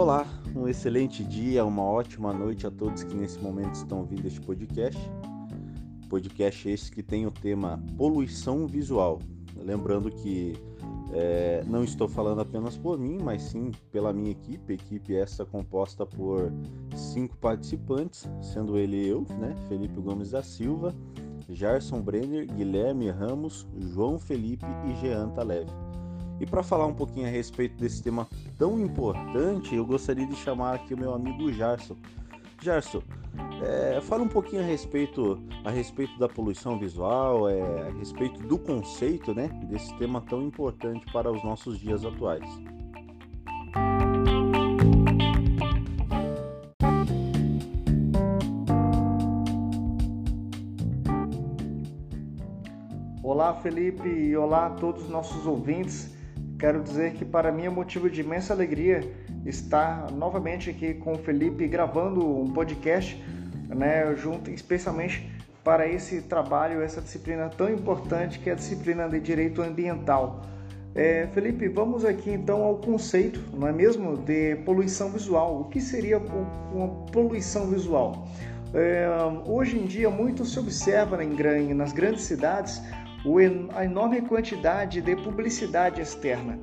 Olá, um excelente dia, uma ótima noite a todos que nesse momento estão ouvindo este podcast. Podcast esse que tem o tema poluição visual. Lembrando que é, não estou falando apenas por mim, mas sim pela minha equipe. Equipe essa composta por cinco participantes, sendo ele eu, né, Felipe Gomes da Silva, Jarson Brenner, Guilherme Ramos, João Felipe e Jean Taleve. E para falar um pouquinho a respeito desse tema tão importante, eu gostaria de chamar aqui o meu amigo Jarson. Jarson, é, fala um pouquinho a respeito, a respeito da poluição visual, é, a respeito do conceito né, desse tema tão importante para os nossos dias atuais. Olá Felipe e olá a todos os nossos ouvintes. Quero dizer que para mim é motivo de imensa alegria estar novamente aqui com o Felipe gravando um podcast, né, junto especialmente para esse trabalho, essa disciplina tão importante que é a disciplina de direito ambiental. É, Felipe, vamos aqui então ao conceito, não é mesmo, de poluição visual. O que seria uma poluição visual? É, hoje em dia muito se observa nas grandes cidades a enorme quantidade de publicidade externa.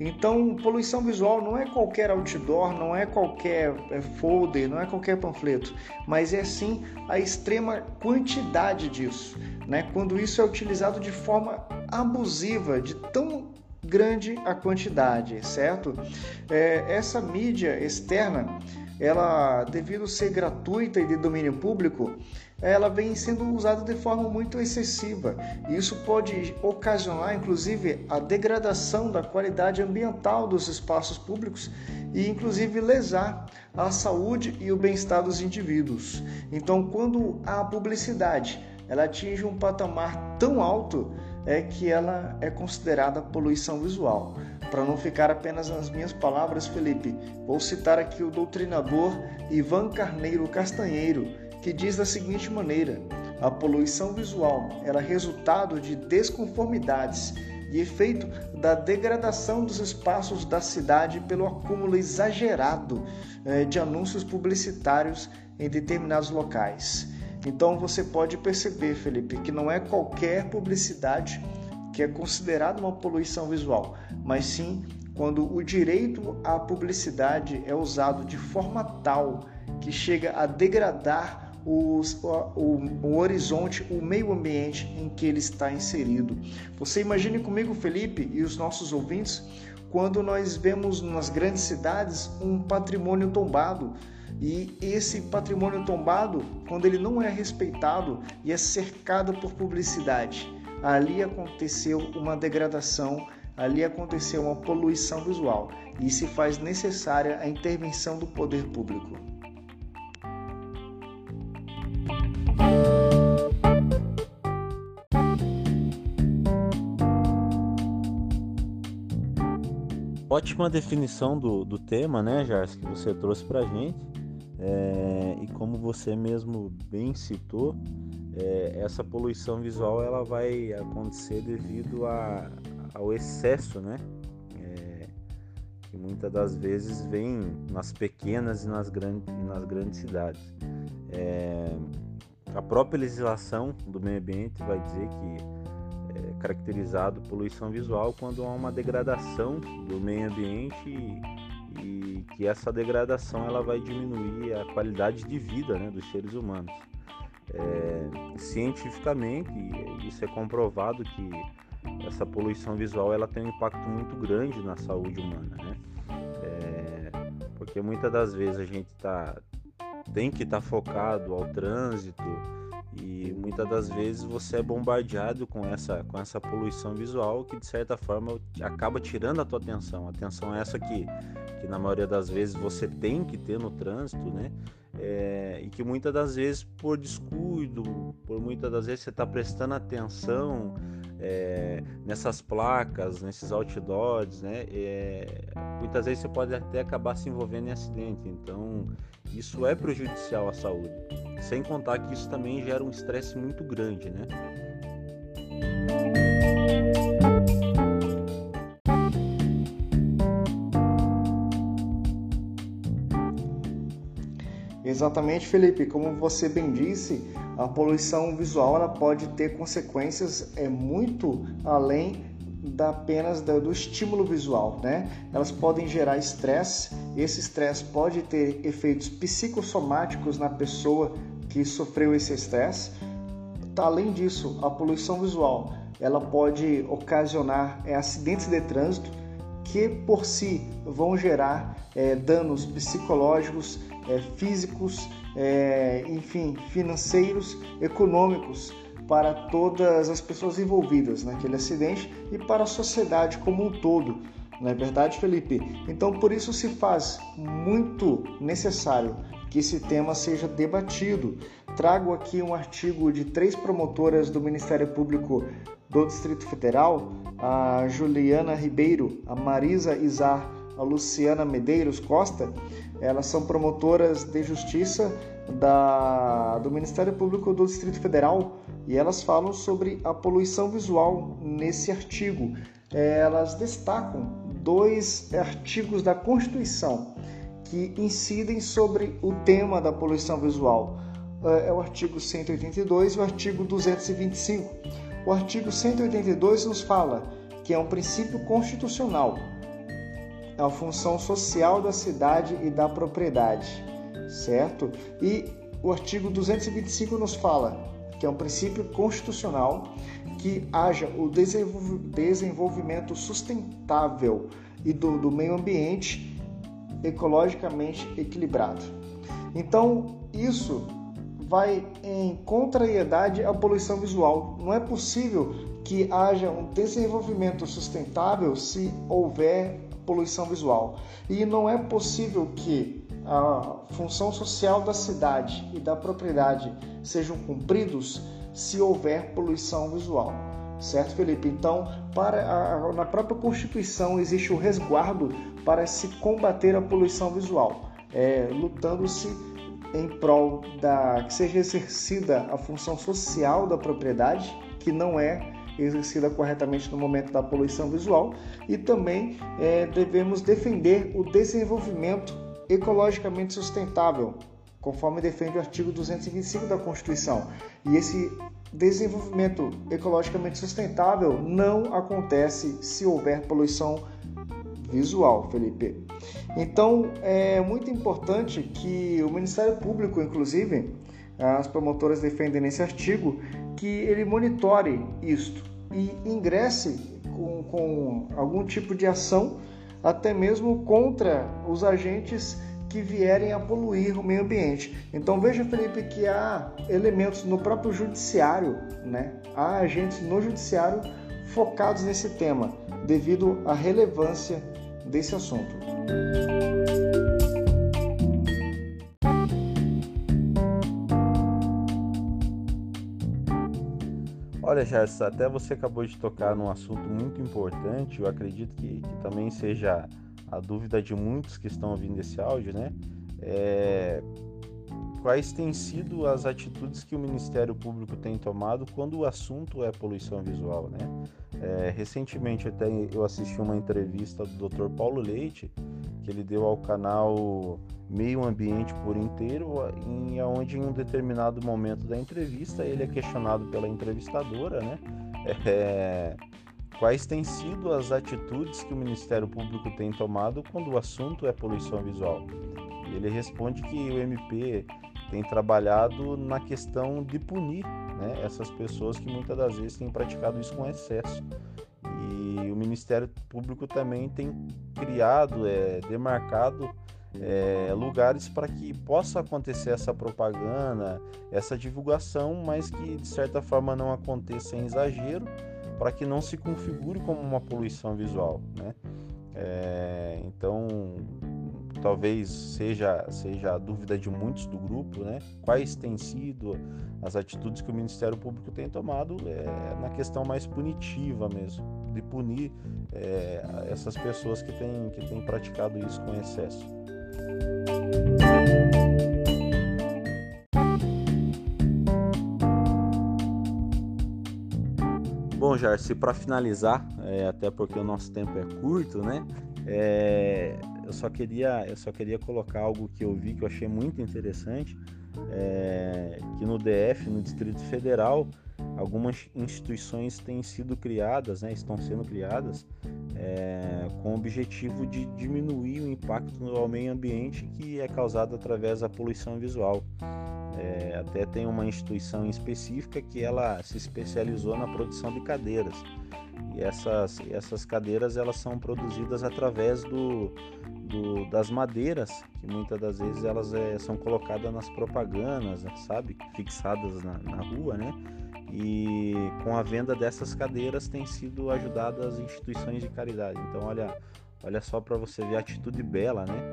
Então, poluição visual não é qualquer outdoor, não é qualquer é, folder, não é qualquer panfleto, mas é sim a extrema quantidade disso. Né? Quando isso é utilizado de forma abusiva, de tão grande a quantidade, certo? É, essa mídia externa ela, devido ser gratuita e de domínio público, ela vem sendo usada de forma muito excessiva. E isso pode ocasionar, inclusive, a degradação da qualidade ambiental dos espaços públicos e, inclusive, lesar a saúde e o bem-estar dos indivíduos. Então, quando a publicidade ela atinge um patamar tão alto, é que ela é considerada poluição visual. Para não ficar apenas nas minhas palavras, Felipe, vou citar aqui o doutrinador Ivan Carneiro Castanheiro, que diz da seguinte maneira: a poluição visual era resultado de desconformidades e efeito da degradação dos espaços da cidade pelo acúmulo exagerado eh, de anúncios publicitários em determinados locais. Então você pode perceber, Felipe, que não é qualquer publicidade que é considerada uma poluição visual, mas sim quando o direito à publicidade é usado de forma tal que chega a degradar os, o, o, horizonte, o meio ambiente em que ele está inserido. Você imagine comigo, Felipe, e os nossos ouvintes, quando nós vemos nas grandes cidades um patrimônio tombado. E esse patrimônio tombado, quando ele não é respeitado e é cercado por publicidade, ali aconteceu uma degradação, ali aconteceu uma poluição visual e se faz necessária a intervenção do poder público. Ótima definição do, do tema, né, Jars, que você trouxe para gente. É, e como você mesmo bem citou, é, essa poluição visual ela vai acontecer devido a, ao excesso, né? É, que muitas das vezes vem nas pequenas e nas grandes, nas grandes cidades. É, a própria legislação do meio ambiente vai dizer que é caracterizado poluição visual quando há uma degradação do meio ambiente e, e que essa degradação ela vai diminuir a qualidade de vida né, dos seres humanos. É, cientificamente, isso é comprovado que essa poluição visual ela tem um impacto muito grande na saúde humana, né? É, porque muitas das vezes a gente tá, tem que estar tá focado ao trânsito e muitas das vezes você é bombardeado com essa, com essa poluição visual que de certa forma acaba tirando a tua atenção. A atenção é essa que, que na maioria das vezes você tem que ter no trânsito, né? É, e que muitas das vezes por descuido, por muitas das vezes você está prestando atenção é, nessas placas, nesses outdoors, né? É, muitas vezes você pode até acabar se envolvendo em acidente. Então isso é prejudicial à saúde. Sem contar que isso também gera um estresse muito grande, né? Exatamente, Felipe. Como você bem disse, a poluição visual ela pode ter consequências é muito além da apenas do estímulo visual, né? Elas podem gerar estresse. Esse estresse pode ter efeitos psicossomáticos na pessoa que sofreu esse estresse. Além disso, a poluição visual ela pode ocasionar é, acidentes de trânsito que por si vão gerar é, danos psicológicos, é, físicos, é, enfim, financeiros, econômicos para todas as pessoas envolvidas naquele acidente e para a sociedade como um todo. Não é verdade, Felipe? Então, por isso se faz muito necessário que esse tema seja debatido. Trago aqui um artigo de três promotoras do Ministério Público do Distrito Federal, a Juliana Ribeiro, a Marisa Izar, a Luciana Medeiros Costa. Elas são promotoras de justiça da, do Ministério Público do Distrito Federal e elas falam sobre a poluição visual nesse artigo. Elas destacam dois artigos da Constituição que incidem sobre o tema da poluição visual. É, é o artigo 182 e o artigo 225. O artigo 182 nos fala que é um princípio constitucional a função social da cidade e da propriedade certo? E o artigo 225 nos fala que é um princípio constitucional que haja o desenvolvimento sustentável e do, do meio ambiente ecologicamente equilibrado. Então, isso vai em contrariedade à poluição visual. Não é possível que haja um desenvolvimento sustentável se houver poluição visual. E não é possível que a função social da cidade e da propriedade sejam cumpridos se houver poluição visual. Certo, Felipe? Então, para a, na própria Constituição existe o resguardo para se combater a poluição visual, é, lutando-se em prol da que seja exercida a função social da propriedade, que não é exercida corretamente no momento da poluição visual, e também é, devemos defender o desenvolvimento ecologicamente sustentável, conforme defende o artigo 225 da Constituição. E esse desenvolvimento ecologicamente sustentável não acontece se houver poluição visual, Felipe. Então, é muito importante que o Ministério Público, inclusive, as promotoras defendem nesse artigo, que ele monitore isto e ingresse com, com algum tipo de ação até mesmo contra os agentes que vierem a poluir o meio ambiente. Então veja, Felipe, que há elementos no próprio judiciário, né? Há agentes no judiciário focados nesse tema, devido à relevância desse assunto. Olha, Gerson, até você acabou de tocar num assunto muito importante, eu acredito que, que também seja a dúvida de muitos que estão ouvindo esse áudio, né? É, quais têm sido as atitudes que o Ministério Público tem tomado quando o assunto é poluição visual, né? É, recentemente até eu assisti uma entrevista do Dr. Paulo Leite que ele deu ao canal Meio Ambiente por Inteiro, em onde em um determinado momento da entrevista ele é questionado pela entrevistadora, né? É, quais têm sido as atitudes que o Ministério Público tem tomado quando o assunto é poluição visual? Ele responde que o MP tem trabalhado na questão de punir né, essas pessoas que muitas das vezes têm praticado isso com excesso. E o Ministério Público também tem criado, é, demarcado é, lugares para que possa acontecer essa propaganda, essa divulgação, mas que de certa forma não aconteça em exagero, para que não se configure como uma poluição visual. Né? É, então, talvez seja, seja a dúvida de muitos do grupo, né? Quais têm sido as atitudes que o Ministério Público tem tomado é, na questão mais punitiva mesmo, de punir é, essas pessoas que têm, que têm praticado isso com excesso. Bom, Jarci, para finalizar, é, até porque o nosso tempo é curto, né? É, eu só queria eu só queria colocar algo que eu vi que eu achei muito interessante é, que no DF no Distrito Federal algumas instituições têm sido criadas né, estão sendo criadas é, com o objetivo de diminuir o impacto no meio ambiente que é causado através da poluição visual. É, até tem uma instituição específica que ela se especializou na produção de cadeiras e essas, essas cadeiras elas são produzidas através do, do, das madeiras, que muitas das vezes elas é, são colocadas nas propagandas, sabe? Fixadas na, na rua, né? E com a venda dessas cadeiras tem sido ajudadas instituições de caridade. Então, olha, olha só para você ver a atitude bela, né?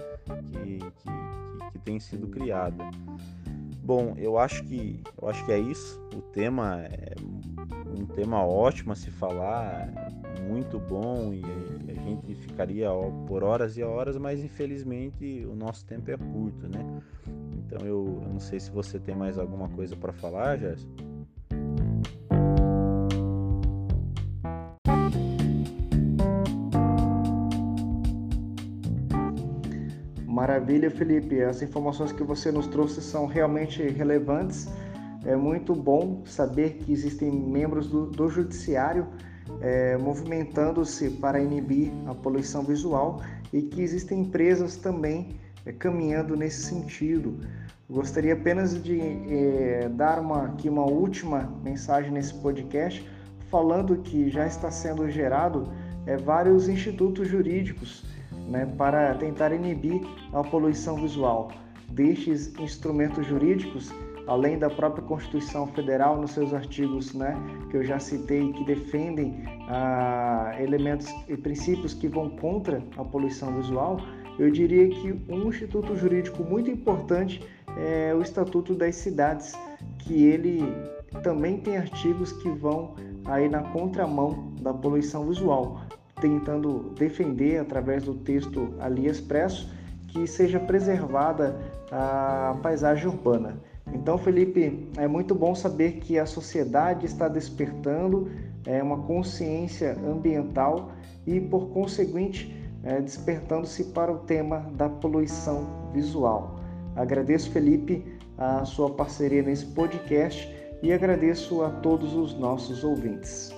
Que, que, que, que tem sido criada. Bom, eu acho que eu acho que é isso. O tema é um tema ótimo a se falar, muito bom e a gente ficaria por horas e horas, mas infelizmente o nosso tempo é curto, né? Então eu, eu não sei se você tem mais alguma coisa para falar, Gerson. Maravilha, Felipe. As informações que você nos trouxe são realmente relevantes é muito bom saber que existem membros do, do judiciário é, movimentando-se para inibir a poluição visual e que existem empresas também é, caminhando nesse sentido. Gostaria apenas de é, dar uma, aqui uma última mensagem nesse podcast, falando que já está sendo gerado é, vários institutos jurídicos né, para tentar inibir a poluição visual. Destes instrumentos jurídicos, além da própria Constituição Federal, nos seus artigos né, que eu já citei, que defendem ah, elementos e princípios que vão contra a poluição visual, eu diria que um instituto jurídico muito importante é o Estatuto das Cidades, que ele também tem artigos que vão aí na contramão da poluição visual, tentando defender através do texto ali expresso que seja preservada a paisagem urbana. Então, Felipe, é muito bom saber que a sociedade está despertando é, uma consciência ambiental e, por conseguinte, é, despertando-se para o tema da poluição visual. Agradeço, Felipe, a sua parceria nesse podcast e agradeço a todos os nossos ouvintes.